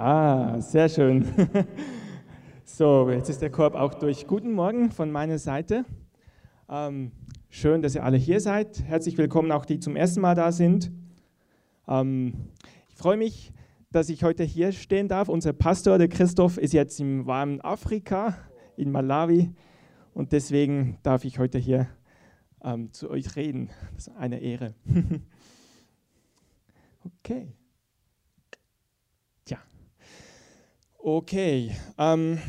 Ah, sehr schön. So, jetzt ist der Korb auch durch. Guten Morgen von meiner Seite. Ähm, schön, dass ihr alle hier seid. Herzlich willkommen auch die zum ersten Mal da sind. Ähm, ich freue mich, dass ich heute hier stehen darf. Unser Pastor, der Christoph, ist jetzt im warmen Afrika, in Malawi. Und deswegen darf ich heute hier ähm, zu euch reden. Das ist eine Ehre. okay. Okay. Ähm,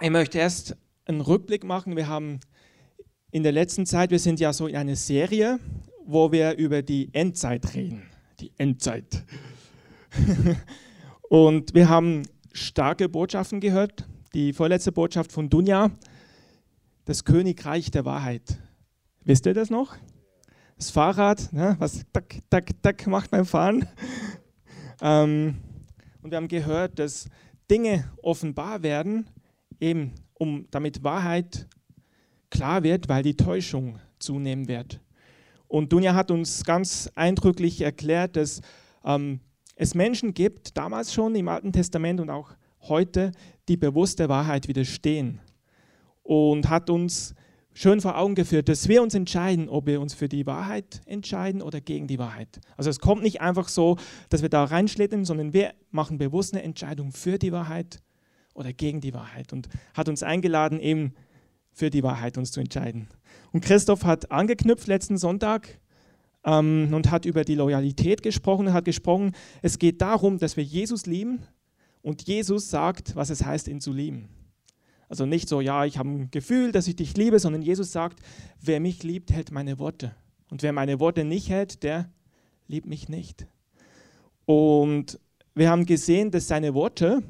ich möchte erst einen Rückblick machen. Wir haben in der letzten Zeit, wir sind ja so in einer Serie, wo wir über die Endzeit reden. Die Endzeit. Und wir haben starke Botschaften gehört. Die vorletzte Botschaft von Dunja, das Königreich der Wahrheit. Wisst ihr das noch? Das Fahrrad, ne, was tak, tak, tak macht beim Fahren. Ähm, und wir haben gehört, dass Dinge offenbar werden, eben um damit Wahrheit klar wird, weil die Täuschung zunehmen wird. Und Dunja hat uns ganz eindrücklich erklärt, dass ähm, es Menschen gibt, damals schon im Alten Testament und auch heute, die bewusst der Wahrheit widerstehen. Und hat uns schön vor Augen geführt, dass wir uns entscheiden, ob wir uns für die Wahrheit entscheiden oder gegen die Wahrheit. Also es kommt nicht einfach so, dass wir da reinschlittern, sondern wir machen bewusst eine Entscheidung für die Wahrheit oder gegen die Wahrheit und hat uns eingeladen, eben für die Wahrheit uns zu entscheiden. Und Christoph hat angeknüpft letzten Sonntag ähm, und hat über die Loyalität gesprochen und hat gesprochen, es geht darum, dass wir Jesus lieben und Jesus sagt, was es heißt, ihn zu lieben. Also nicht so, ja, ich habe ein Gefühl, dass ich dich liebe, sondern Jesus sagt, wer mich liebt, hält meine Worte. Und wer meine Worte nicht hält, der liebt mich nicht. Und wir haben gesehen, dass seine Worte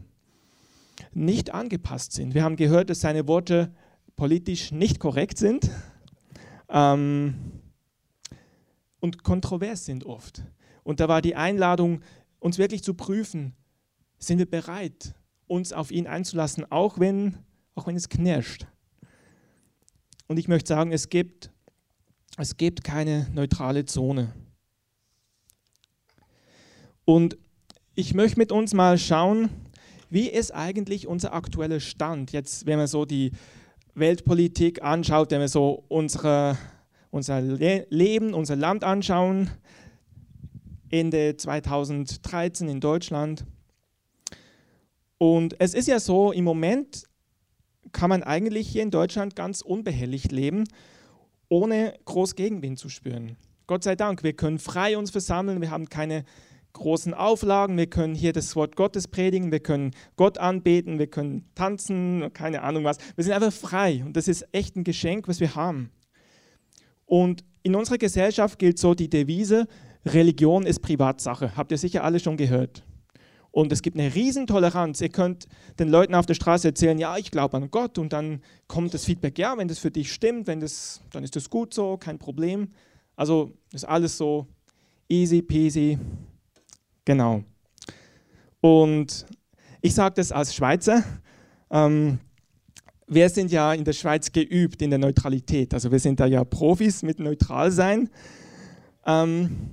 nicht angepasst sind. Wir haben gehört, dass seine Worte politisch nicht korrekt sind ähm, und kontrovers sind oft. Und da war die Einladung, uns wirklich zu prüfen, sind wir bereit, uns auf ihn einzulassen, auch wenn, auch wenn es knirscht. Und ich möchte sagen, es gibt, es gibt keine neutrale Zone. Und ich möchte mit uns mal schauen, wie ist eigentlich unser aktueller Stand? Jetzt, wenn man so die Weltpolitik anschaut, wenn wir so unsere, unser Le Leben, unser Land anschauen, Ende 2013 in Deutschland. Und es ist ja so, im Moment kann man eigentlich hier in Deutschland ganz unbehelligt leben, ohne groß Gegenwind zu spüren. Gott sei Dank, wir können frei uns versammeln, wir haben keine großen Auflagen. Wir können hier das Wort Gottes predigen, wir können Gott anbeten, wir können tanzen, keine Ahnung was. Wir sind einfach frei und das ist echt ein Geschenk, was wir haben. Und in unserer Gesellschaft gilt so die Devise, Religion ist Privatsache. Habt ihr sicher alle schon gehört. Und es gibt eine Riesentoleranz. Ihr könnt den Leuten auf der Straße erzählen, ja, ich glaube an Gott und dann kommt das Feedback, ja, wenn das für dich stimmt, wenn das, dann ist das gut so, kein Problem. Also ist alles so easy peasy, Genau. Und ich sage das als Schweizer. Ähm, wir sind ja in der Schweiz geübt in der Neutralität. Also wir sind da ja Profis mit neutral sein. Ähm,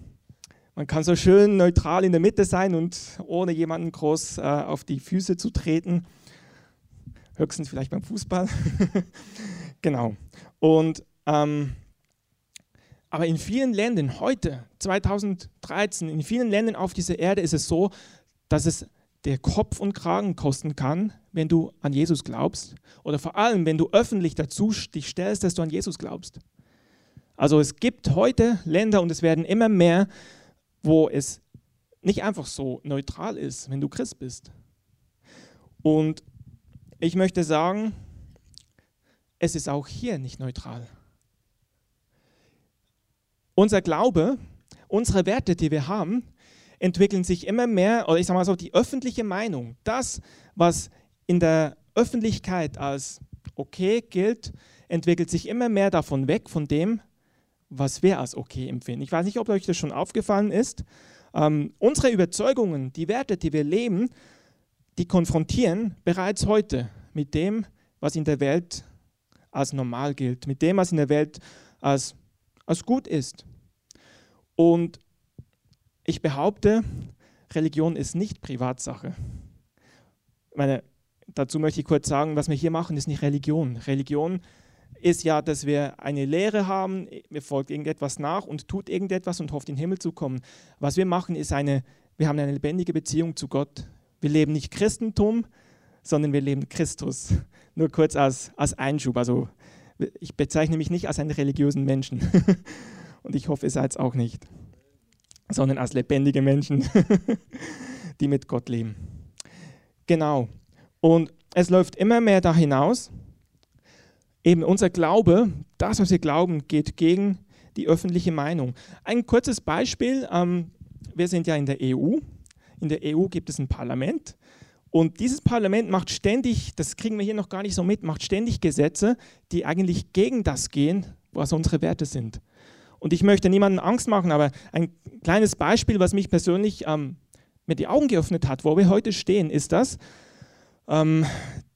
man kann so schön neutral in der Mitte sein und ohne jemanden groß äh, auf die Füße zu treten. Höchstens vielleicht beim Fußball. genau. Und ähm, aber in vielen Ländern heute, 2013, in vielen Ländern auf dieser Erde ist es so, dass es der Kopf und Kragen kosten kann, wenn du an Jesus glaubst. Oder vor allem, wenn du öffentlich dazu dich stellst, dass du an Jesus glaubst. Also es gibt heute Länder und es werden immer mehr, wo es nicht einfach so neutral ist, wenn du Christ bist. Und ich möchte sagen, es ist auch hier nicht neutral. Unser Glaube, unsere Werte, die wir haben, entwickeln sich immer mehr, oder ich sage mal so, die öffentliche Meinung, das, was in der Öffentlichkeit als okay gilt, entwickelt sich immer mehr davon weg, von dem, was wir als okay empfinden. Ich weiß nicht, ob euch das schon aufgefallen ist. Ähm, unsere Überzeugungen, die Werte, die wir leben, die konfrontieren bereits heute mit dem, was in der Welt als normal gilt, mit dem, was in der Welt als als gut ist. Und ich behaupte, Religion ist nicht Privatsache. meine, dazu möchte ich kurz sagen, was wir hier machen, ist nicht Religion. Religion ist ja, dass wir eine Lehre haben, wir folgt irgendetwas nach und tut irgendetwas und hofft, in den Himmel zu kommen. Was wir machen, ist eine, wir haben eine lebendige Beziehung zu Gott. Wir leben nicht Christentum, sondern wir leben Christus. Nur kurz als, als Einschub. Also ich bezeichne mich nicht als einen religiösen Menschen. und ich hoffe, ihr seid es auch nicht. Sondern als lebendige Menschen, die mit Gott leben. Genau. Und es läuft immer mehr da hinaus. Eben unser Glaube, das, was wir glauben, geht gegen die öffentliche Meinung. Ein kurzes Beispiel. Ähm, wir sind ja in der EU. In der EU gibt es ein Parlament. Und dieses Parlament macht ständig, das kriegen wir hier noch gar nicht so mit, macht ständig Gesetze, die eigentlich gegen das gehen, was unsere Werte sind. Und ich möchte niemandem Angst machen, aber ein kleines Beispiel, was mich persönlich ähm, mir die Augen geöffnet hat, wo wir heute stehen, ist das, ähm,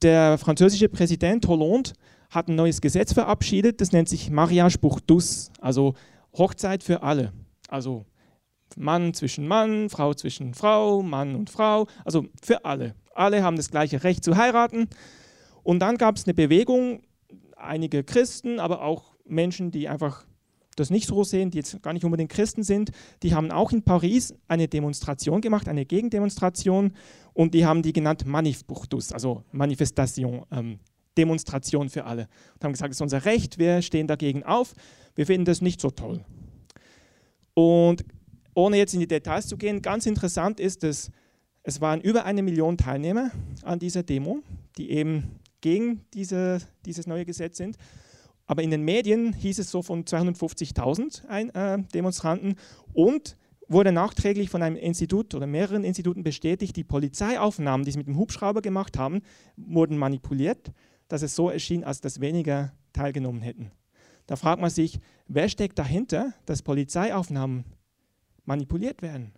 der französische Präsident Hollande hat ein neues Gesetz verabschiedet, das nennt sich Mariage pour tous, also Hochzeit für alle. Also Mann zwischen Mann, Frau zwischen Frau, Mann und Frau, also für alle. Alle haben das gleiche Recht zu heiraten. Und dann gab es eine Bewegung, einige Christen, aber auch Menschen, die einfach das nicht so sehen, die jetzt gar nicht unbedingt Christen sind, die haben auch in Paris eine Demonstration gemacht, eine Gegendemonstration und die haben die genannt Manif Buchtus, also Manifestation, ähm, Demonstration für alle. Und haben gesagt, es ist unser Recht, wir stehen dagegen auf, wir finden das nicht so toll. Und ohne jetzt in die Details zu gehen, ganz interessant ist, dass es waren über eine Million Teilnehmer an dieser Demo, die eben gegen diese, dieses neue Gesetz sind. Aber in den Medien hieß es so von 250.000 äh, Demonstranten und wurde nachträglich von einem Institut oder mehreren Instituten bestätigt, die Polizeiaufnahmen, die sie mit dem Hubschrauber gemacht haben, wurden manipuliert, dass es so erschien, als dass weniger teilgenommen hätten. Da fragt man sich, wer steckt dahinter, dass Polizeiaufnahmen manipuliert werden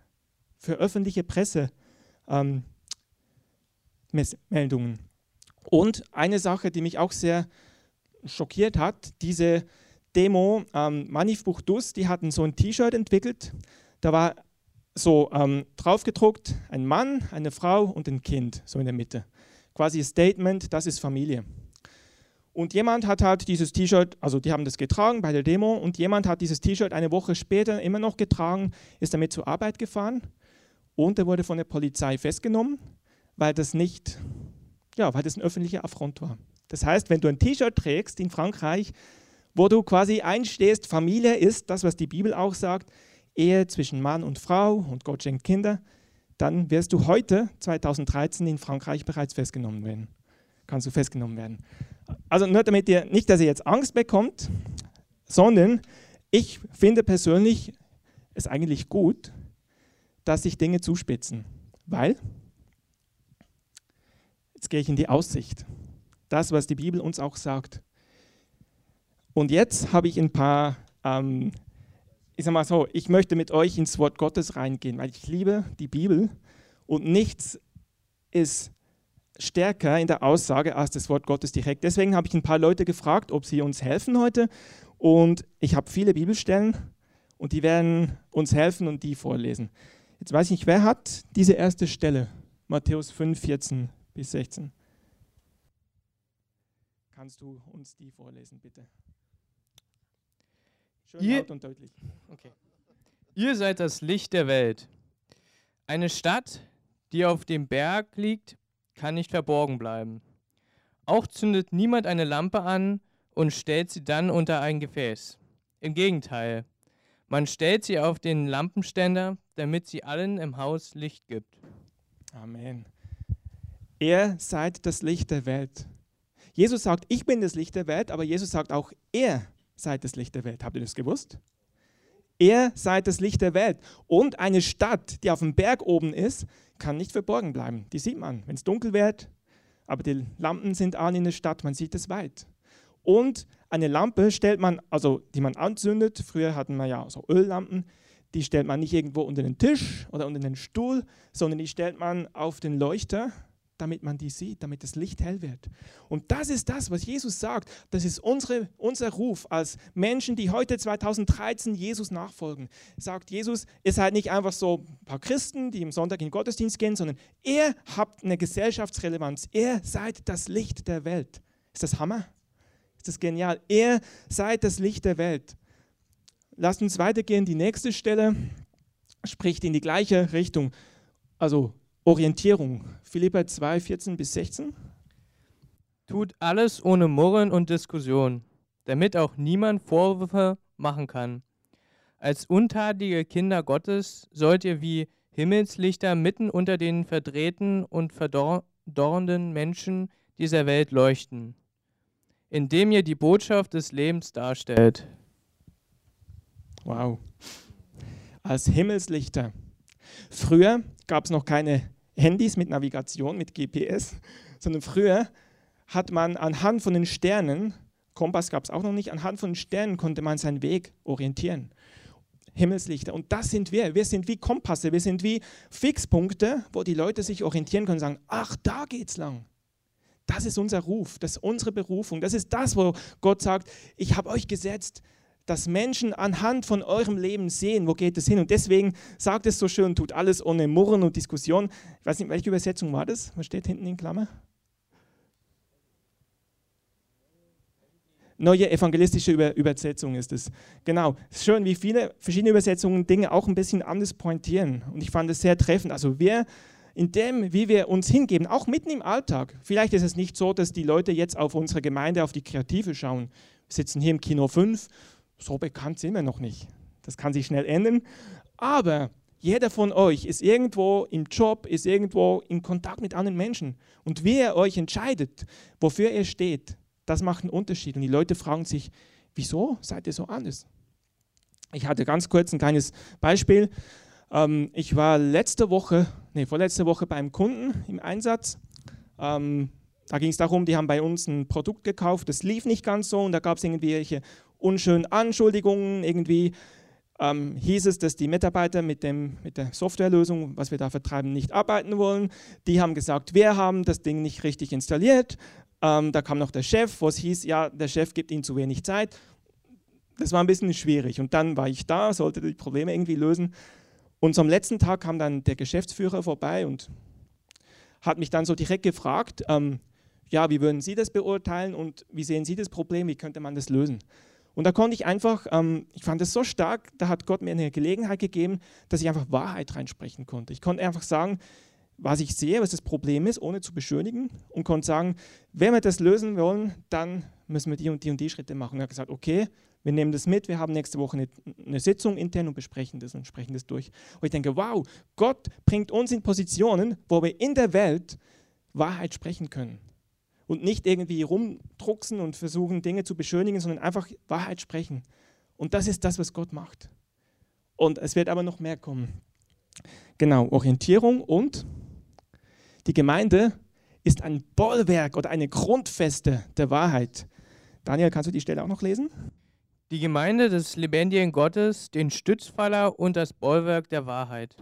für öffentliche Pressemeldungen. Ähm, Und eine Sache, die mich auch sehr schockiert hat, diese Demo ähm, Manif Buchdus, die hatten so ein T-Shirt entwickelt, da war so ähm, draufgedruckt ein Mann, eine Frau und ein Kind, so in der Mitte. Quasi ein Statement, das ist Familie. Und jemand hat halt dieses T-Shirt, also die haben das getragen bei der Demo und jemand hat dieses T-Shirt eine Woche später immer noch getragen, ist damit zur Arbeit gefahren und er wurde von der Polizei festgenommen, weil das nicht, ja, weil das ein öffentlicher Affront war. Das heißt, wenn du ein T-Shirt trägst in Frankreich, wo du quasi einstehst, Familie ist das, was die Bibel auch sagt, Ehe zwischen Mann und Frau und Gott schenkt Kinder, dann wirst du heute, 2013, in Frankreich bereits festgenommen werden. Kannst du festgenommen werden. Also nur damit ihr nicht, dass ihr jetzt Angst bekommt, sondern ich finde persönlich es eigentlich gut, dass sich Dinge zuspitzen, weil jetzt gehe ich in die Aussicht das, was die Bibel uns auch sagt. Und jetzt habe ich ein paar, ähm, ich sage mal so, ich möchte mit euch ins Wort Gottes reingehen, weil ich liebe die Bibel und nichts ist stärker in der Aussage als das Wort Gottes direkt. Deswegen habe ich ein paar Leute gefragt, ob sie uns helfen heute. Und ich habe viele Bibelstellen und die werden uns helfen und die vorlesen. Jetzt weiß ich nicht, wer hat diese erste Stelle? Matthäus 5, 14 bis 16. Kannst du uns die vorlesen, bitte? Schön Ihr, laut und deutlich. Okay. Ihr seid das Licht der Welt. Eine Stadt, die auf dem Berg liegt, kann nicht verborgen bleiben. Auch zündet niemand eine Lampe an und stellt sie dann unter ein Gefäß. Im Gegenteil, man stellt sie auf den Lampenständer, damit sie allen im Haus Licht gibt. Amen. Ihr seid das Licht der Welt. Jesus sagt, ich bin das Licht der Welt, aber Jesus sagt auch, ihr seid das Licht der Welt. Habt ihr das gewusst? Ihr seid das Licht der Welt. Und eine Stadt, die auf dem Berg oben ist, kann nicht verborgen bleiben. Die sieht man, wenn es dunkel wird, aber die Lampen sind an in der Stadt, man sieht es weit. Und eine Lampe stellt man, also die man anzündet, früher hatten wir ja so Öllampen, die stellt man nicht irgendwo unter den Tisch oder unter den Stuhl, sondern die stellt man auf den Leuchter damit man die sieht, damit das Licht hell wird. Und das ist das, was Jesus sagt. Das ist unsere, unser Ruf als Menschen, die heute 2013 Jesus nachfolgen. Sagt Jesus, ihr seid nicht einfach so ein paar Christen, die im Sonntag in den Gottesdienst gehen, sondern ihr habt eine Gesellschaftsrelevanz. Ihr seid das Licht der Welt. Ist das Hammer? Ist das genial? Ihr seid das Licht der Welt. Lasst uns weitergehen. Die nächste Stelle spricht in die gleiche Richtung. Also Orientierung. Philippa 2, 14 bis 16. Tut alles ohne Murren und Diskussion, damit auch niemand Vorwürfe machen kann. Als untadige Kinder Gottes sollt ihr wie Himmelslichter mitten unter den verdrehten und verdorrenden Menschen dieser Welt leuchten, indem ihr die Botschaft des Lebens darstellt. Wow. Als Himmelslichter. Früher gab es noch keine Handys mit Navigation, mit GPS, sondern früher hat man anhand von den Sternen, Kompass gab es auch noch nicht, anhand von den Sternen konnte man seinen Weg orientieren. Himmelslichter. Und das sind wir. Wir sind wie Kompasse, wir sind wie Fixpunkte, wo die Leute sich orientieren können und sagen, ach, da geht's lang. Das ist unser Ruf, das ist unsere Berufung. Das ist das, wo Gott sagt, ich habe euch gesetzt, dass Menschen anhand von eurem Leben sehen, wo geht es hin. Und deswegen sagt es so schön, tut alles ohne Murren und Diskussion. Ich weiß nicht, welche Übersetzung war das? Was steht hinten in Klammer? Neue evangelistische Über Übersetzung ist es. Genau. Schön, wie viele verschiedene Übersetzungen Dinge auch ein bisschen anders pointieren. Und ich fand es sehr treffend. Also wir in dem, wie wir uns hingeben, auch mitten im Alltag. Vielleicht ist es nicht so, dass die Leute jetzt auf unsere Gemeinde, auf die Kreative schauen. Wir sitzen hier im Kino 5 so bekannt sind wir noch nicht. Das kann sich schnell ändern. Aber jeder von euch ist irgendwo im Job, ist irgendwo in Kontakt mit anderen Menschen. Und wie ihr euch entscheidet, wofür ihr steht, das macht einen Unterschied. Und die Leute fragen sich, wieso seid ihr so anders? Ich hatte ganz kurz ein kleines Beispiel. Ähm, ich war letzte Woche, nee, vorletzte Woche beim Kunden im Einsatz. Ähm, da ging es darum, die haben bei uns ein Produkt gekauft, das lief nicht ganz so und da gab es irgendwelche unschönen Anschuldigungen. Irgendwie ähm, hieß es, dass die Mitarbeiter mit, dem, mit der Softwarelösung, was wir da vertreiben, nicht arbeiten wollen. Die haben gesagt, wir haben das Ding nicht richtig installiert. Ähm, da kam noch der Chef, wo es hieß, ja, der Chef gibt ihnen zu wenig Zeit. Das war ein bisschen schwierig. Und dann war ich da, sollte die Probleme irgendwie lösen. Und am letzten Tag kam dann der Geschäftsführer vorbei und hat mich dann so direkt gefragt, ähm, ja, wie würden Sie das beurteilen und wie sehen Sie das Problem, wie könnte man das lösen? Und da konnte ich einfach, ähm, ich fand es so stark, da hat Gott mir eine Gelegenheit gegeben, dass ich einfach Wahrheit reinsprechen konnte. Ich konnte einfach sagen, was ich sehe, was das Problem ist, ohne zu beschönigen und konnte sagen, wenn wir das lösen wollen, dann müssen wir die und die und die Schritte machen. er hat gesagt, okay, wir nehmen das mit, wir haben nächste Woche eine, eine Sitzung intern und besprechen das und sprechen das durch. Und ich denke, wow, Gott bringt uns in Positionen, wo wir in der Welt Wahrheit sprechen können und nicht irgendwie rumdrucksen und versuchen, Dinge zu beschönigen, sondern einfach Wahrheit sprechen. Und das ist das, was Gott macht. Und es wird aber noch mehr kommen. Genau, Orientierung und die Gemeinde ist ein Bollwerk oder eine Grundfeste der Wahrheit. Daniel, kannst du die Stelle auch noch lesen? Die Gemeinde des lebendigen Gottes, den Stützpfeiler und das Bollwerk der Wahrheit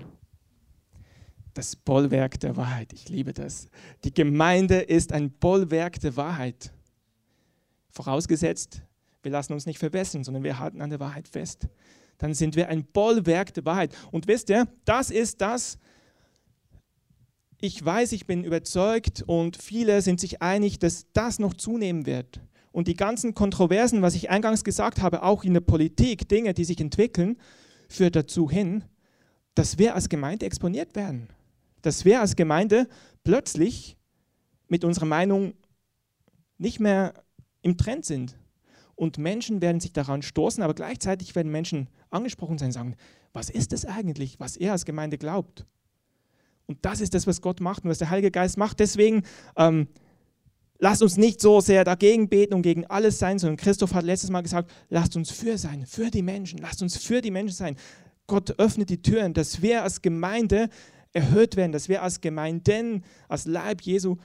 das Bollwerk der Wahrheit. Ich liebe das. Die Gemeinde ist ein Bollwerk der Wahrheit. Vorausgesetzt, wir lassen uns nicht verbessern, sondern wir halten an der Wahrheit fest. Dann sind wir ein Bollwerk der Wahrheit. Und wisst ihr, das ist das, ich weiß, ich bin überzeugt und viele sind sich einig, dass das noch zunehmen wird. Und die ganzen Kontroversen, was ich eingangs gesagt habe, auch in der Politik, Dinge, die sich entwickeln, führt dazu hin, dass wir als Gemeinde exponiert werden dass wir als Gemeinde plötzlich mit unserer Meinung nicht mehr im Trend sind. Und Menschen werden sich daran stoßen, aber gleichzeitig werden Menschen angesprochen sein und sagen, was ist das eigentlich, was er als Gemeinde glaubt? Und das ist das, was Gott macht und was der Heilige Geist macht. Deswegen ähm, lasst uns nicht so sehr dagegen beten und gegen alles sein, sondern Christoph hat letztes Mal gesagt, lasst uns für sein, für die Menschen, lasst uns für die Menschen sein. Gott öffnet die Türen, dass wir als Gemeinde erhöht werden, dass wir als Gemeinden, als Leib Jesu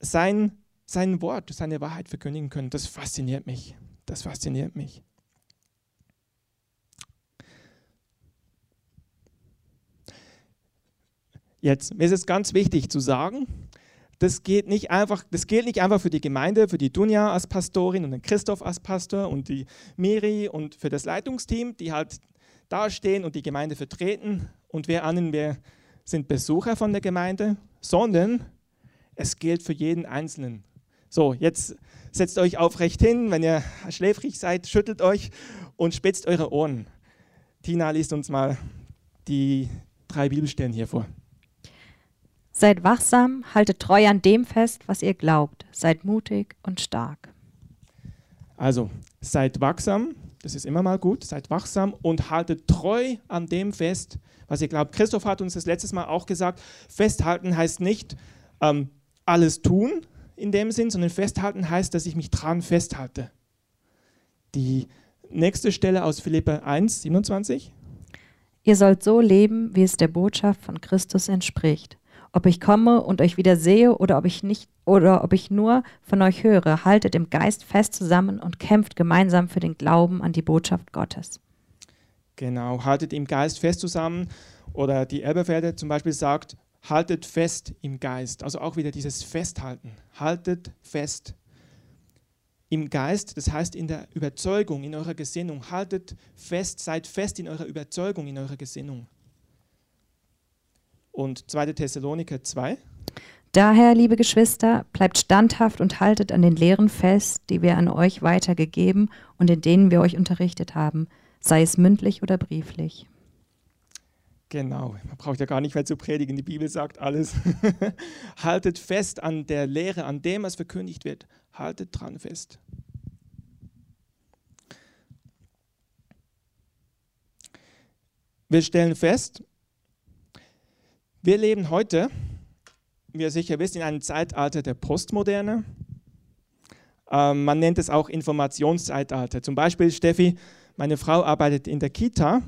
sein, sein Wort, seine Wahrheit verkündigen können. Das fasziniert mich. Das fasziniert mich. Jetzt mir ist es ganz wichtig zu sagen, das geht nicht einfach, das gilt nicht einfach für die Gemeinde, für die Dunja als Pastorin und den Christoph als Pastor und die Miri und für das Leitungsteam, die halt dastehen und die Gemeinde vertreten und wir anderen, wir sind Besucher von der Gemeinde, sondern es gilt für jeden Einzelnen. So, jetzt setzt euch aufrecht hin, wenn ihr schläfrig seid, schüttelt euch und spitzt eure Ohren. Tina liest uns mal die drei Bibelstellen hier vor. Seid wachsam, haltet treu an dem fest, was ihr glaubt. Seid mutig und stark. Also, seid wachsam, das ist immer mal gut, seid wachsam und haltet treu an dem fest, was ihr glaubt. Christoph hat uns das letztes Mal auch gesagt, festhalten heißt nicht ähm, alles tun in dem Sinn, sondern festhalten heißt, dass ich mich dran festhalte. Die nächste Stelle aus Philippa 1, 27. Ihr sollt so leben, wie es der Botschaft von Christus entspricht ob ich komme und euch wieder sehe oder ob ich nicht oder ob ich nur von euch höre, haltet im Geist fest zusammen und kämpft gemeinsam für den Glauben an die Botschaft Gottes. Genau, haltet im Geist fest zusammen. Oder die Elberfelde zum Beispiel sagt, haltet fest im Geist. Also auch wieder dieses Festhalten. Haltet fest im Geist, das heißt in der Überzeugung, in eurer Gesinnung. Haltet fest, seid fest in eurer Überzeugung, in eurer Gesinnung und 2. Thessaloniker 2. Daher, liebe Geschwister, bleibt standhaft und haltet an den Lehren fest, die wir an euch weitergegeben und in denen wir euch unterrichtet haben, sei es mündlich oder brieflich. Genau, man braucht ja gar nicht mehr zu predigen, die Bibel sagt alles. haltet fest an der Lehre, an dem, was verkündigt wird. Haltet dran fest. Wir stellen fest, wir leben heute, wie ihr sicher wisst, in einem Zeitalter der Postmoderne. Ähm, man nennt es auch Informationszeitalter. Zum Beispiel, Steffi, meine Frau arbeitet in der Kita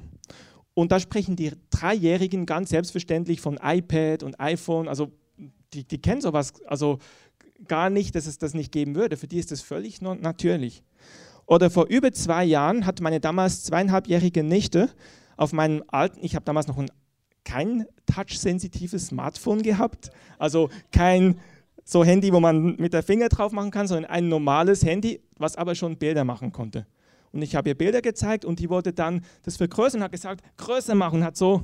und da sprechen die Dreijährigen ganz selbstverständlich von iPad und iPhone. Also die, die kennen sowas also gar nicht, dass es das nicht geben würde. Für die ist das völlig natürlich. Oder vor über zwei Jahren hat meine damals zweieinhalbjährige Nichte auf meinem alten, ich habe damals noch ein kein touch-sensitives Smartphone gehabt, also kein so Handy, wo man mit der Finger drauf machen kann, sondern ein normales Handy, was aber schon Bilder machen konnte. Und ich habe ihr Bilder gezeigt und die wollte dann das vergrößern und hat gesagt, größer machen, hat so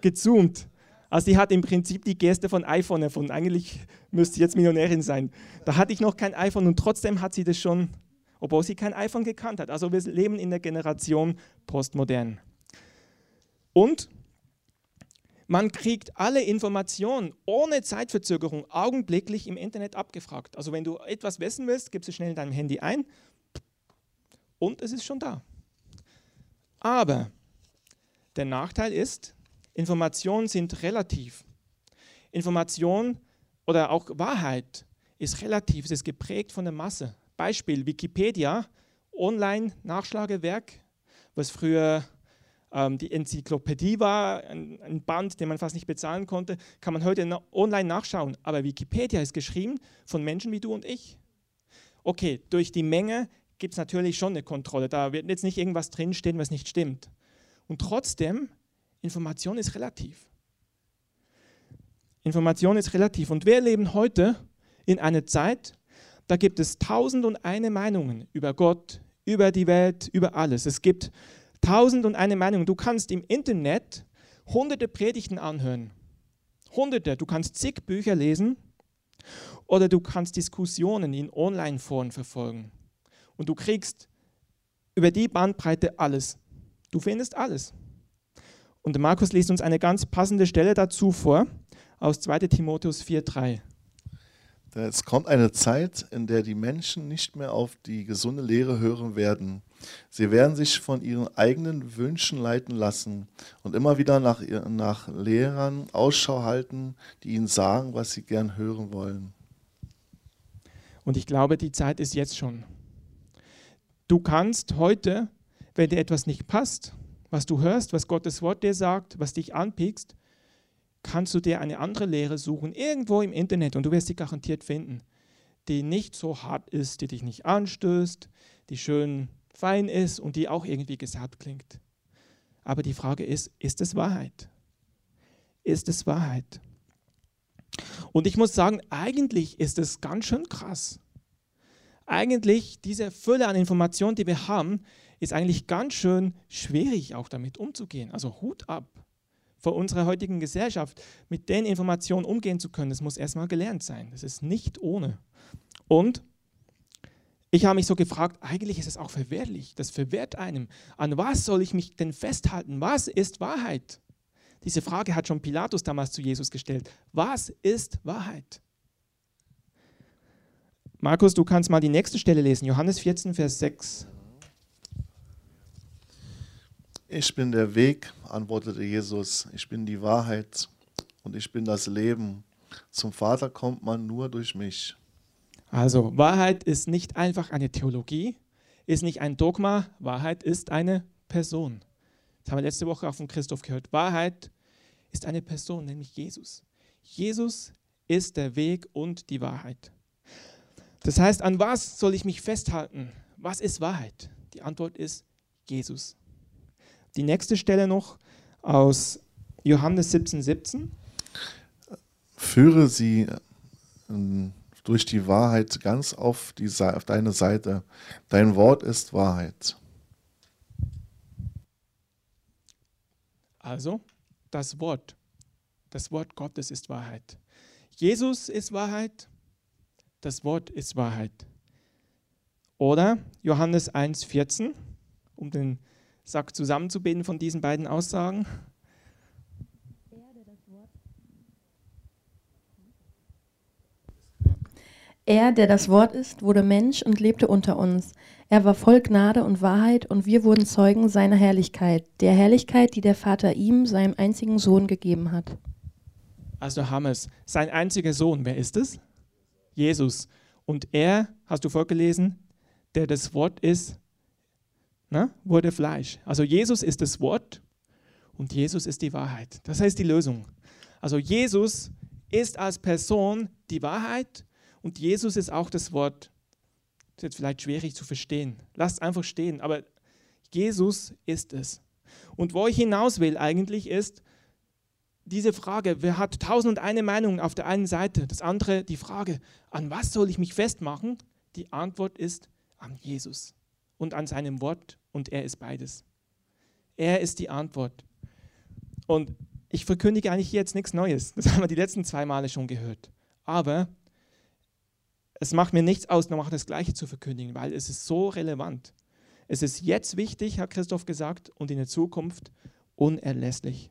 gezoomt. Also die hat im Prinzip die Geste von iPhone erfunden. Eigentlich müsste sie jetzt Millionärin sein. Da hatte ich noch kein iPhone und trotzdem hat sie das schon, obwohl sie kein iPhone gekannt hat. Also wir leben in der Generation postmodern. Und man kriegt alle Informationen ohne Zeitverzögerung augenblicklich im Internet abgefragt. Also wenn du etwas wissen willst, gibst du schnell in deinem Handy ein und es ist schon da. Aber der Nachteil ist, Informationen sind relativ. Information oder auch Wahrheit ist relativ, es ist geprägt von der Masse. Beispiel Wikipedia, Online-Nachschlagewerk, was früher ähm, die Enzyklopädie war, ein, ein, Band, den man fast nicht bezahlen konnte, kann man heute na online nachschauen. Aber Wikipedia ist geschrieben von Menschen wie du und ich. Okay, durch die Menge gibt es natürlich schon eine Kontrolle. Da wird jetzt nicht irgendwas drinstehen, was nicht stimmt. Und trotzdem, Information ist relativ. Information ist relativ. Und wir leben heute in einer Zeit, da gibt es tausend und eine Meinungen über Gott, über die Welt, über alles. Es gibt Tausend und eine Meinung. Du kannst im Internet hunderte Predigten anhören. Hunderte. Du kannst zig Bücher lesen oder du kannst Diskussionen in Online-Foren verfolgen. Und du kriegst über die Bandbreite alles. Du findest alles. Und Markus liest uns eine ganz passende Stelle dazu vor aus 2 Timotheus 4,3. Es kommt eine Zeit, in der die Menschen nicht mehr auf die gesunde Lehre hören werden. Sie werden sich von ihren eigenen Wünschen leiten lassen und immer wieder nach, nach Lehrern Ausschau halten, die ihnen sagen, was sie gern hören wollen. Und ich glaube, die Zeit ist jetzt schon. Du kannst heute, wenn dir etwas nicht passt, was du hörst, was Gottes Wort dir sagt, was dich anpiekst, kannst du dir eine andere Lehre suchen, irgendwo im Internet und du wirst sie garantiert finden, die nicht so hart ist, die dich nicht anstößt, die schön fein ist und die auch irgendwie gesagt klingt. Aber die Frage ist, ist es Wahrheit? Ist es Wahrheit? Und ich muss sagen, eigentlich ist es ganz schön krass. Eigentlich diese Fülle an Informationen, die wir haben, ist eigentlich ganz schön schwierig auch damit umzugehen. Also Hut ab vor unserer heutigen Gesellschaft, mit den Informationen umgehen zu können. Das muss erstmal gelernt sein. Das ist nicht ohne. Und ich habe mich so gefragt, eigentlich ist es auch verwehrlich. Das verwehrt einem. An was soll ich mich denn festhalten? Was ist Wahrheit? Diese Frage hat schon Pilatus damals zu Jesus gestellt. Was ist Wahrheit? Markus, du kannst mal die nächste Stelle lesen. Johannes 14, Vers 6. Ich bin der Weg, antwortete Jesus. Ich bin die Wahrheit und ich bin das Leben. Zum Vater kommt man nur durch mich. Also Wahrheit ist nicht einfach eine Theologie, ist nicht ein Dogma, Wahrheit ist eine Person. Das haben wir letzte Woche auch von Christoph gehört. Wahrheit ist eine Person, nämlich Jesus. Jesus ist der Weg und die Wahrheit. Das heißt, an was soll ich mich festhalten? Was ist Wahrheit? Die Antwort ist Jesus. Die nächste Stelle noch aus Johannes 17, 17. Führe sie ähm, durch die Wahrheit ganz auf, die, auf deine Seite. Dein Wort ist Wahrheit. Also, das Wort, das Wort Gottes ist Wahrheit. Jesus ist Wahrheit, das Wort ist Wahrheit. Oder Johannes 1,14, um den Sack zusammenzubinden von diesen beiden Aussagen. Er, der das Wort ist, wurde Mensch und lebte unter uns. Er war voll Gnade und Wahrheit und wir wurden Zeugen seiner Herrlichkeit, der Herrlichkeit, die der Vater ihm, seinem einzigen Sohn, gegeben hat. Also es. Sein einziger Sohn, wer ist es? Jesus. Und er, hast du vorgelesen, der das Wort ist, na, wurde Fleisch. Also Jesus ist das Wort und Jesus ist die Wahrheit. Das heißt die Lösung. Also Jesus ist als Person die Wahrheit und Jesus ist auch das Wort. Das ist jetzt vielleicht schwierig zu verstehen. Lasst einfach stehen, aber Jesus ist es. Und wo ich hinaus will eigentlich ist, diese Frage, wer hat tausend und eine Meinungen auf der einen Seite, das andere die Frage, an was soll ich mich festmachen? Die Antwort ist an Jesus und an seinem Wort und er ist beides. Er ist die Antwort. Und ich verkündige eigentlich jetzt nichts Neues, das haben wir die letzten zwei Male schon gehört. Aber es macht mir nichts aus, noch das Gleiche zu verkündigen, weil es ist so relevant. Es ist jetzt wichtig, hat Christoph gesagt, und in der Zukunft unerlässlich.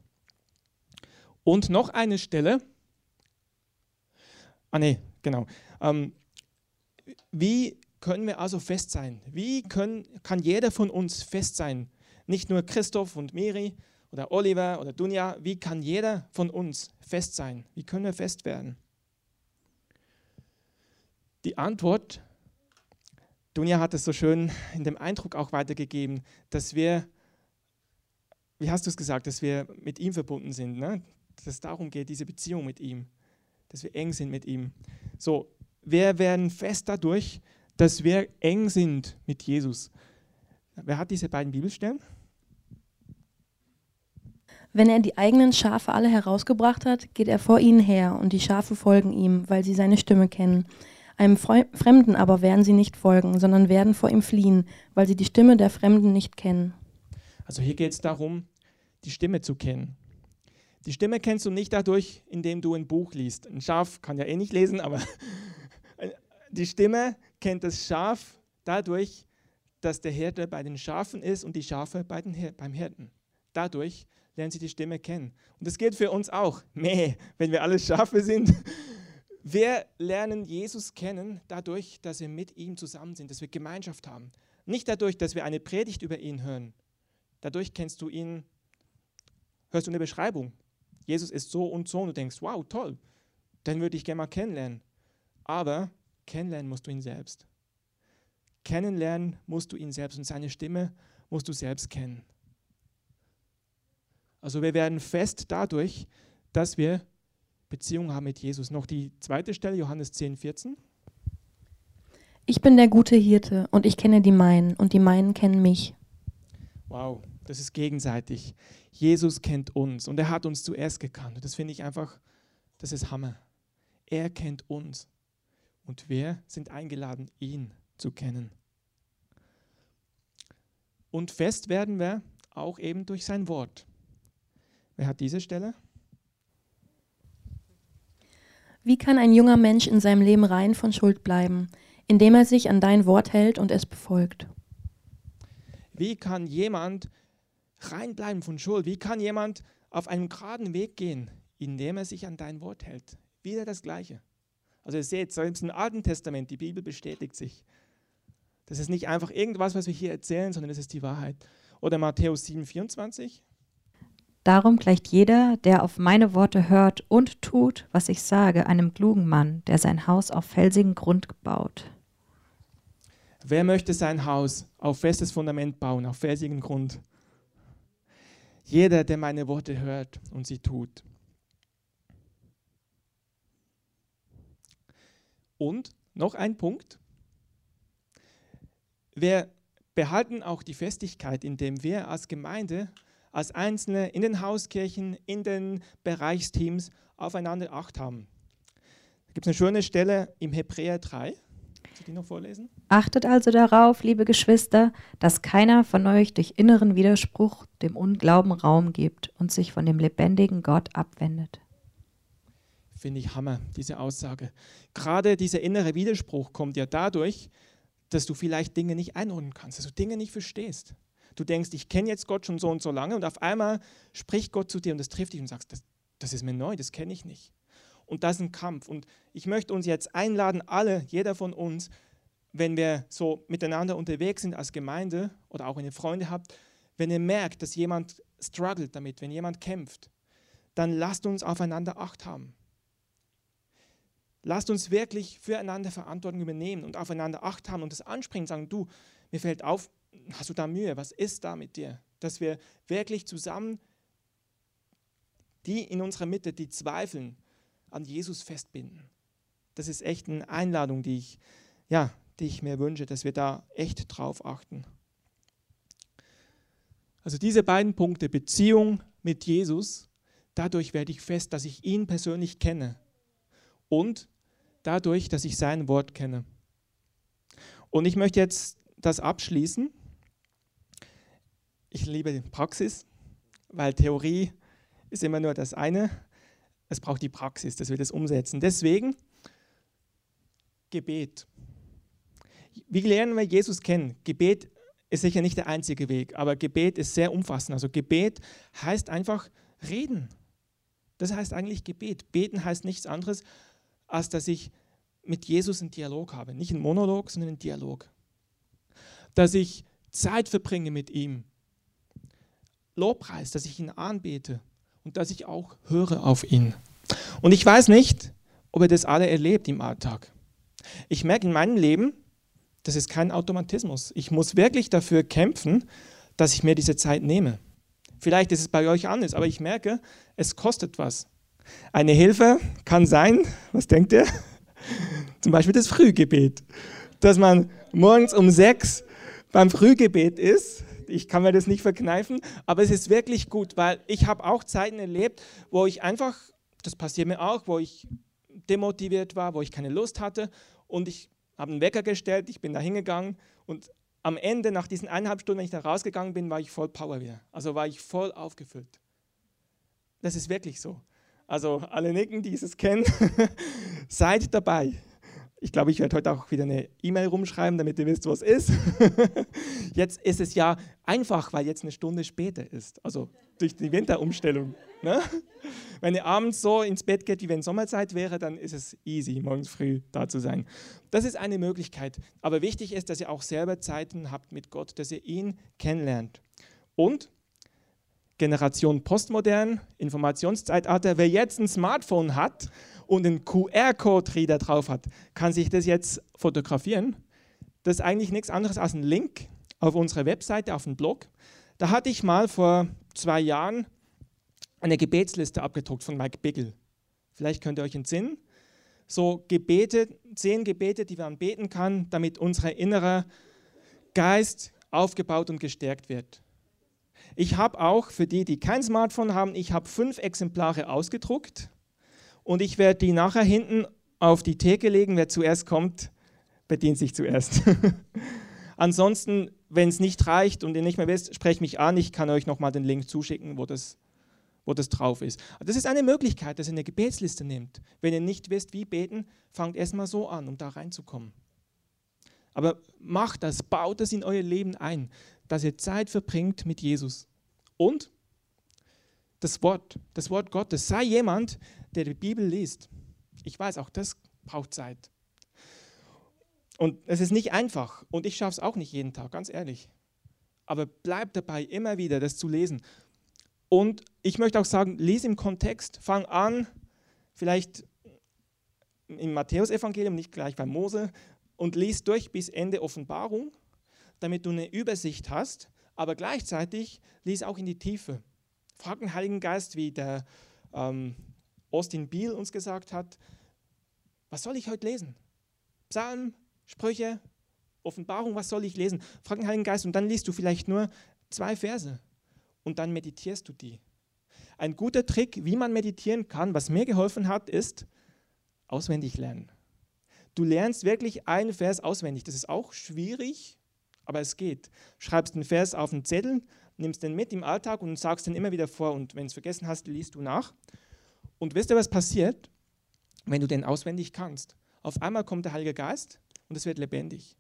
Und noch eine Stelle. Ah nee, genau. Ähm, wie können wir also fest sein? Wie können, kann jeder von uns fest sein? Nicht nur Christoph und Miri oder Oliver oder Dunja. Wie kann jeder von uns fest sein? Wie können wir fest werden? Die Antwort, Dunja hat es so schön in dem Eindruck auch weitergegeben, dass wir, wie hast du es gesagt, dass wir mit ihm verbunden sind, ne? dass es darum geht, diese Beziehung mit ihm, dass wir eng sind mit ihm. So, wir werden fest dadurch, dass wir eng sind mit Jesus. Wer hat diese beiden Bibelstellen? Wenn er die eigenen Schafe alle herausgebracht hat, geht er vor ihnen her, und die Schafe folgen ihm, weil sie seine Stimme kennen. Einem Fremden aber werden sie nicht folgen, sondern werden vor ihm fliehen, weil sie die Stimme der Fremden nicht kennen. Also hier geht es darum, die Stimme zu kennen. Die Stimme kennst du nicht dadurch, indem du ein Buch liest. Ein Schaf kann ja eh nicht lesen, aber die Stimme kennt das Schaf dadurch, dass der Hirte bei den Schafen ist und die Schafe bei den Hir beim Hirten. Dadurch lernen sie die Stimme kennen. Und das geht für uns auch. Meh, wenn wir alle Schafe sind, wir lernen Jesus kennen dadurch, dass wir mit ihm zusammen sind, dass wir Gemeinschaft haben. Nicht dadurch, dass wir eine Predigt über ihn hören. Dadurch kennst du ihn, hörst du eine Beschreibung. Jesus ist so und so und du denkst, wow, toll, dann würde ich gerne mal kennenlernen. Aber kennenlernen musst du ihn selbst. Kennenlernen musst du ihn selbst und seine Stimme musst du selbst kennen. Also wir werden fest dadurch, dass wir Beziehung haben mit Jesus. Noch die zweite Stelle, Johannes 10, 14. Ich bin der gute Hirte und ich kenne die meinen und die meinen kennen mich. Wow, das ist gegenseitig. Jesus kennt uns und er hat uns zuerst gekannt. Das finde ich einfach, das ist Hammer. Er kennt uns. Und wir sind eingeladen, ihn zu kennen. Und fest werden wir auch eben durch sein Wort. Wer hat diese Stelle? Wie kann ein junger Mensch in seinem Leben rein von Schuld bleiben? Indem er sich an dein Wort hält und es befolgt. Wie kann jemand reinbleiben von Schuld? Wie kann jemand auf einem geraden Weg gehen, indem er sich an dein Wort hält? Wieder das Gleiche. Also ihr seht, selbst im Alten Testament, die Bibel bestätigt sich. Das ist nicht einfach irgendwas, was wir hier erzählen, sondern das ist die Wahrheit. Oder Matthäus 7, 24. Darum gleicht jeder, der auf meine Worte hört und tut, was ich sage, einem klugen Mann, der sein Haus auf felsigen Grund baut. Wer möchte sein Haus auf festes Fundament bauen, auf felsigen Grund? Jeder, der meine Worte hört und sie tut. Und noch ein Punkt. Wir behalten auch die Festigkeit, indem wir als Gemeinde, als Einzelne in den Hauskirchen, in den Bereichsteams aufeinander Acht haben. Da gibt es eine schöne Stelle im Hebräer 3. Soll ich die noch vorlesen? Achtet also darauf, liebe Geschwister, dass keiner von euch durch inneren Widerspruch dem Unglauben Raum gibt und sich von dem lebendigen Gott abwendet. Finde ich Hammer, diese Aussage. Gerade dieser innere Widerspruch kommt ja dadurch, dass du vielleicht Dinge nicht einordnen kannst, dass du Dinge nicht verstehst. Du denkst, ich kenne jetzt Gott schon so und so lange und auf einmal spricht Gott zu dir und das trifft dich und sagst, das, das ist mir neu, das kenne ich nicht. Und das ist ein Kampf. Und ich möchte uns jetzt einladen, alle, jeder von uns, wenn wir so miteinander unterwegs sind als Gemeinde oder auch wenn ihr Freunde habt, wenn ihr merkt, dass jemand struggelt damit, wenn jemand kämpft, dann lasst uns aufeinander Acht haben. Lasst uns wirklich füreinander Verantwortung übernehmen und aufeinander Acht haben und das ansprechen, sagen, du, mir fällt auf, hast du da Mühe, was ist da mit dir? Dass wir wirklich zusammen die in unserer Mitte, die zweifeln, an Jesus festbinden. Das ist echt eine Einladung, die ich, ja, die ich mir wünsche, dass wir da echt drauf achten. Also diese beiden Punkte, Beziehung mit Jesus, dadurch werde ich fest, dass ich ihn persönlich kenne und dadurch, dass ich sein Wort kenne. Und ich möchte jetzt das abschließen. Ich liebe die Praxis, weil Theorie ist immer nur das eine. Es braucht die Praxis, dass wir das umsetzen. Deswegen Gebet. Wie lernen wir Jesus kennen? Gebet ist sicher nicht der einzige Weg, aber Gebet ist sehr umfassend. Also Gebet heißt einfach reden. Das heißt eigentlich Gebet. Beten heißt nichts anderes, als dass ich mit Jesus einen Dialog habe. Nicht einen Monolog, sondern einen Dialog. Dass ich Zeit verbringe mit ihm. Lobpreis, dass ich ihn anbete und dass ich auch höre auf ihn. Und ich weiß nicht, ob ihr das alle erlebt im Alltag. Ich merke in meinem Leben, das ist kein Automatismus. Ich muss wirklich dafür kämpfen, dass ich mir diese Zeit nehme. Vielleicht ist es bei euch anders, aber ich merke, es kostet was. Eine Hilfe kann sein, was denkt ihr? Zum Beispiel das Frühgebet. Dass man morgens um sechs beim Frühgebet ist. Ich kann mir das nicht verkneifen, aber es ist wirklich gut, weil ich habe auch Zeiten erlebt, wo ich einfach, das passiert mir auch, wo ich demotiviert war, wo ich keine Lust hatte und ich habe einen Wecker gestellt, ich bin da hingegangen und am Ende, nach diesen eineinhalb Stunden, wenn ich da rausgegangen bin, war ich voll Power wieder. Also war ich voll aufgefüllt. Das ist wirklich so. Also alle Nicken, die es kennen, seid dabei. Ich glaube, ich werde heute auch wieder eine E-Mail rumschreiben, damit ihr wisst, was ist. jetzt ist es ja einfach, weil jetzt eine Stunde später ist. Also durch die Winterumstellung. Ne? Wenn ihr abends so ins Bett geht, wie wenn Sommerzeit wäre, dann ist es easy, morgens früh da zu sein. Das ist eine Möglichkeit. Aber wichtig ist, dass ihr auch selber Zeiten habt mit Gott, dass ihr ihn kennenlernt. Und Generation Postmodern, Informationszeitalter, wer jetzt ein Smartphone hat und einen QR-Code-Reader drauf hat, kann sich das jetzt fotografieren. Das ist eigentlich nichts anderes als ein Link auf unserer Webseite, auf dem Blog. Da hatte ich mal vor zwei Jahren eine Gebetsliste abgedruckt von Mike Biggle. Vielleicht könnt ihr euch entsinnen. So Gebete, zehn Gebete, die man beten kann, damit unser innerer Geist aufgebaut und gestärkt wird. Ich habe auch, für die, die kein Smartphone haben, ich habe fünf Exemplare ausgedruckt und ich werde die nachher hinten auf die Theke legen. Wer zuerst kommt, bedient sich zuerst. Ansonsten, wenn es nicht reicht und ihr nicht mehr wisst, sprecht mich an. Ich kann euch nochmal den Link zuschicken, wo das, wo das drauf ist. Das ist eine Möglichkeit, dass ihr eine Gebetsliste nehmt. Wenn ihr nicht wisst, wie beten, fangt erstmal so an, um da reinzukommen. Aber macht das, baut das in euer Leben ein, dass ihr Zeit verbringt mit Jesus. Und das Wort, das Wort Gottes. Sei jemand, der die Bibel liest. Ich weiß, auch das braucht Zeit. Und es ist nicht einfach. Und ich schaffe es auch nicht jeden Tag, ganz ehrlich. Aber bleib dabei, immer wieder das zu lesen. Und ich möchte auch sagen, lese im Kontext. Fang an, vielleicht im Matthäusevangelium, nicht gleich bei Mose, und lies durch bis Ende Offenbarung, damit du eine Übersicht hast. Aber gleichzeitig lies auch in die Tiefe. Frag den Heiligen Geist, wie der ähm, Austin Beal uns gesagt hat, was soll ich heute lesen? Psalm, Sprüche, Offenbarung, was soll ich lesen? Frag den Heiligen Geist und dann liest du vielleicht nur zwei Verse und dann meditierst du die. Ein guter Trick, wie man meditieren kann, was mir geholfen hat, ist auswendig lernen. Du lernst wirklich einen Vers auswendig. Das ist auch schwierig, aber es geht. Schreibst den Vers auf einen Zettel, nimmst den mit im Alltag und sagst den immer wieder vor. Und wenn du es vergessen hast, liest du nach. Und wisst ihr, was passiert, wenn du den auswendig kannst? Auf einmal kommt der Heilige Geist und es wird lebendig.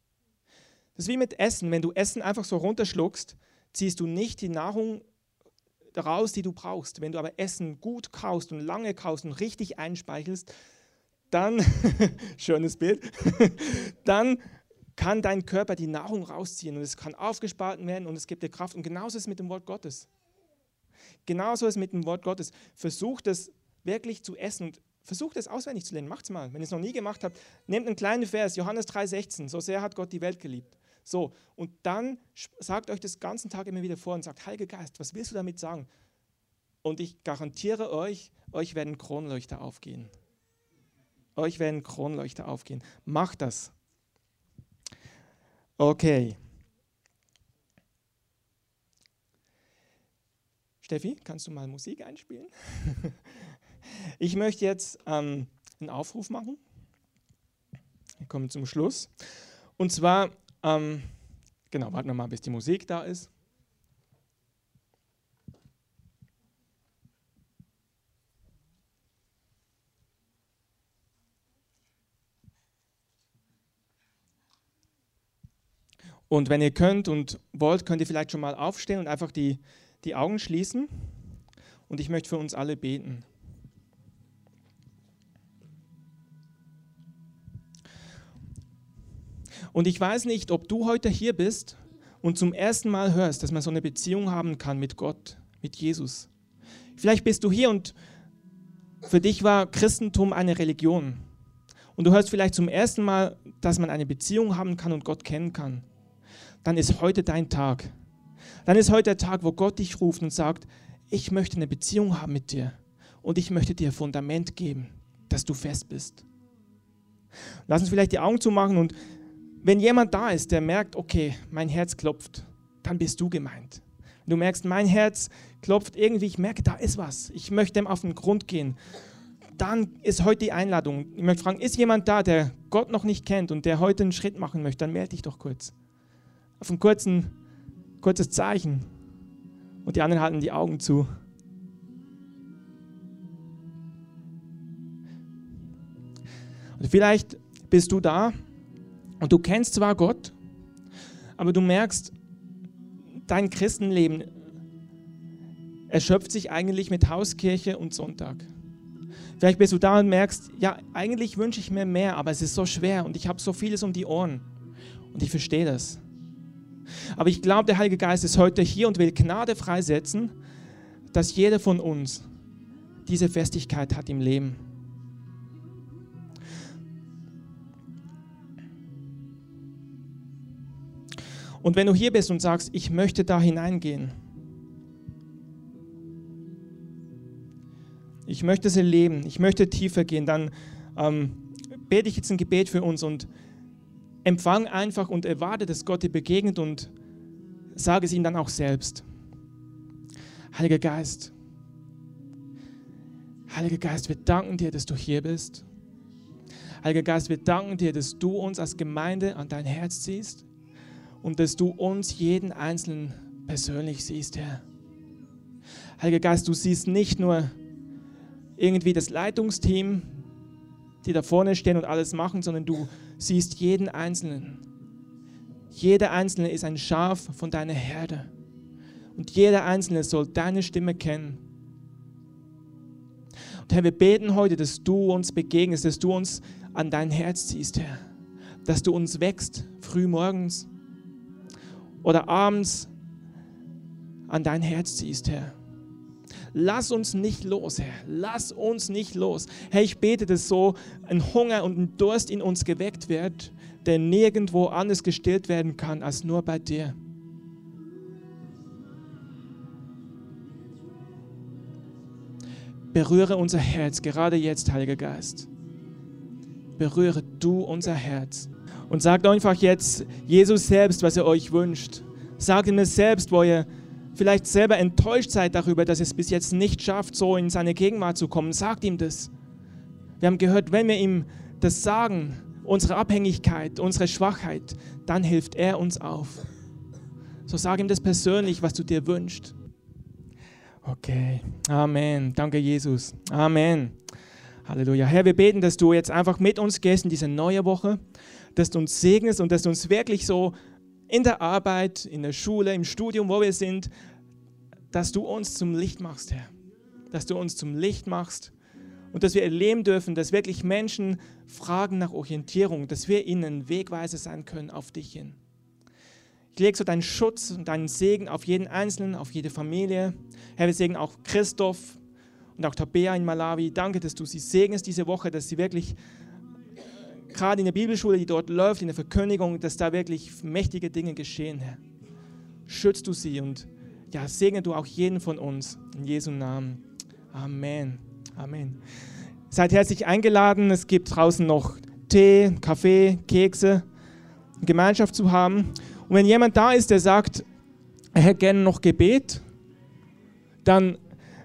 Das ist wie mit Essen. Wenn du Essen einfach so runterschluckst, ziehst du nicht die Nahrung raus, die du brauchst. Wenn du aber Essen gut kaust und lange kaust und richtig einspeichelst, dann, schönes Bild, dann kann dein Körper die Nahrung rausziehen und es kann aufgespart werden und es gibt dir Kraft. Und genauso ist es mit dem Wort Gottes. Genauso ist es mit dem Wort Gottes. Versucht es wirklich zu essen und versucht es auswendig zu lernen. Macht es mal. Wenn ihr es noch nie gemacht habt, nehmt einen kleinen Vers, Johannes 3,16. So sehr hat Gott die Welt geliebt. So, und dann sagt euch das ganzen Tag immer wieder vor und sagt: Heiliger Geist, was willst du damit sagen? Und ich garantiere euch, euch werden Kronleuchter aufgehen. Euch werden Kronleuchter aufgehen. Macht das. Okay. Steffi, kannst du mal Musik einspielen? ich möchte jetzt ähm, einen Aufruf machen. Wir kommen zum Schluss. Und zwar, ähm, genau, warten wir mal, bis die Musik da ist. Und wenn ihr könnt und wollt, könnt ihr vielleicht schon mal aufstehen und einfach die die Augen schließen und ich möchte für uns alle beten. Und ich weiß nicht, ob du heute hier bist und zum ersten Mal hörst, dass man so eine Beziehung haben kann mit Gott, mit Jesus. Vielleicht bist du hier und für dich war Christentum eine Religion. Und du hörst vielleicht zum ersten Mal, dass man eine Beziehung haben kann und Gott kennen kann. Dann ist heute dein Tag dann ist heute der Tag, wo Gott dich ruft und sagt, ich möchte eine Beziehung haben mit dir und ich möchte dir Fundament geben, dass du fest bist. Lass uns vielleicht die Augen zumachen und wenn jemand da ist, der merkt, okay, mein Herz klopft, dann bist du gemeint. Du merkst, mein Herz klopft irgendwie, ich merke, da ist was. Ich möchte dem auf den Grund gehen. Dann ist heute die Einladung. Ich möchte fragen, ist jemand da, der Gott noch nicht kennt und der heute einen Schritt machen möchte? Dann melde dich doch kurz. Auf einen kurzen kurzes Zeichen. Und die anderen halten die Augen zu. Und vielleicht bist du da und du kennst zwar Gott, aber du merkst, dein Christenleben erschöpft sich eigentlich mit Hauskirche und Sonntag. Vielleicht bist du da und merkst, ja, eigentlich wünsche ich mir mehr, aber es ist so schwer und ich habe so vieles um die Ohren. Und ich verstehe das. Aber ich glaube, der Heilige Geist ist heute hier und will Gnade freisetzen, dass jeder von uns diese Festigkeit hat im Leben. Und wenn du hier bist und sagst, ich möchte da hineingehen, ich möchte es erleben, ich möchte tiefer gehen, dann ähm, bete ich jetzt ein Gebet für uns und empfang einfach und erwarte, dass Gott dir begegnet und sage es ihm dann auch selbst. Heiliger Geist, Heiliger Geist, wir danken dir, dass du hier bist. Heiliger Geist, wir danken dir, dass du uns als Gemeinde an dein Herz ziehst und dass du uns jeden Einzelnen persönlich siehst, Herr. Heiliger Geist, du siehst nicht nur irgendwie das Leitungsteam, die da vorne stehen und alles machen, sondern du siehst jeden Einzelnen. Jeder Einzelne ist ein Schaf von deiner Herde. Und jeder Einzelne soll deine Stimme kennen. Und Herr, wir beten heute, dass du uns begegnest, dass du uns an dein Herz ziehst, Herr. Dass du uns wächst, früh morgens oder abends an dein Herz ziehst, Herr. Lass uns nicht los, Herr. Lass uns nicht los. Herr, ich bete, dass so ein Hunger und ein Durst in uns geweckt wird, der nirgendwo anders gestillt werden kann als nur bei dir. Berühre unser Herz, gerade jetzt, Heiliger Geist. Berühre du unser Herz. Und sagt einfach jetzt Jesus selbst, was er euch wünscht. Sagt ihm es selbst, wo ihr vielleicht selber enttäuscht seid darüber, dass es bis jetzt nicht schafft, so in seine Gegenwart zu kommen. Sagt ihm das. Wir haben gehört, wenn wir ihm das sagen, unsere Abhängigkeit, unsere Schwachheit, dann hilft er uns auf. So sag ihm das persönlich, was du dir wünschst. Okay, Amen. Danke, Jesus. Amen. Halleluja. Herr, wir beten, dass du jetzt einfach mit uns gehst in diese neue Woche, dass du uns segnest und dass du uns wirklich so in der Arbeit, in der Schule, im Studium, wo wir sind, dass du uns zum Licht machst, Herr. Dass du uns zum Licht machst und dass wir erleben dürfen, dass wirklich Menschen fragen nach Orientierung, dass wir ihnen Wegweise sein können auf dich hin. Ich lege so deinen Schutz und deinen Segen auf jeden Einzelnen, auf jede Familie. Herr, wir segnen auch Christoph und auch Tabea in Malawi. Danke, dass du sie segnest diese Woche, dass sie wirklich gerade in der Bibelschule, die dort läuft, in der Verkündigung, dass da wirklich mächtige Dinge geschehen, Herr. Schützt du sie und ja, segne du auch jeden von uns. In Jesu Namen. Amen. Amen. Seid herzlich eingeladen. Es gibt draußen noch Tee, Kaffee, Kekse, Gemeinschaft zu haben. Und wenn jemand da ist, der sagt, er hätte gerne noch Gebet, dann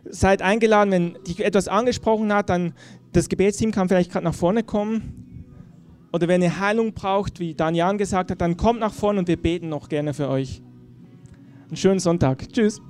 seid eingeladen, wenn dich etwas angesprochen hat, dann das Gebetsteam kann vielleicht gerade nach vorne kommen. Oder wenn ihr Heilung braucht, wie Danian gesagt hat, dann kommt nach vorne und wir beten noch gerne für euch. Einen schönen Sonntag. Tschüss.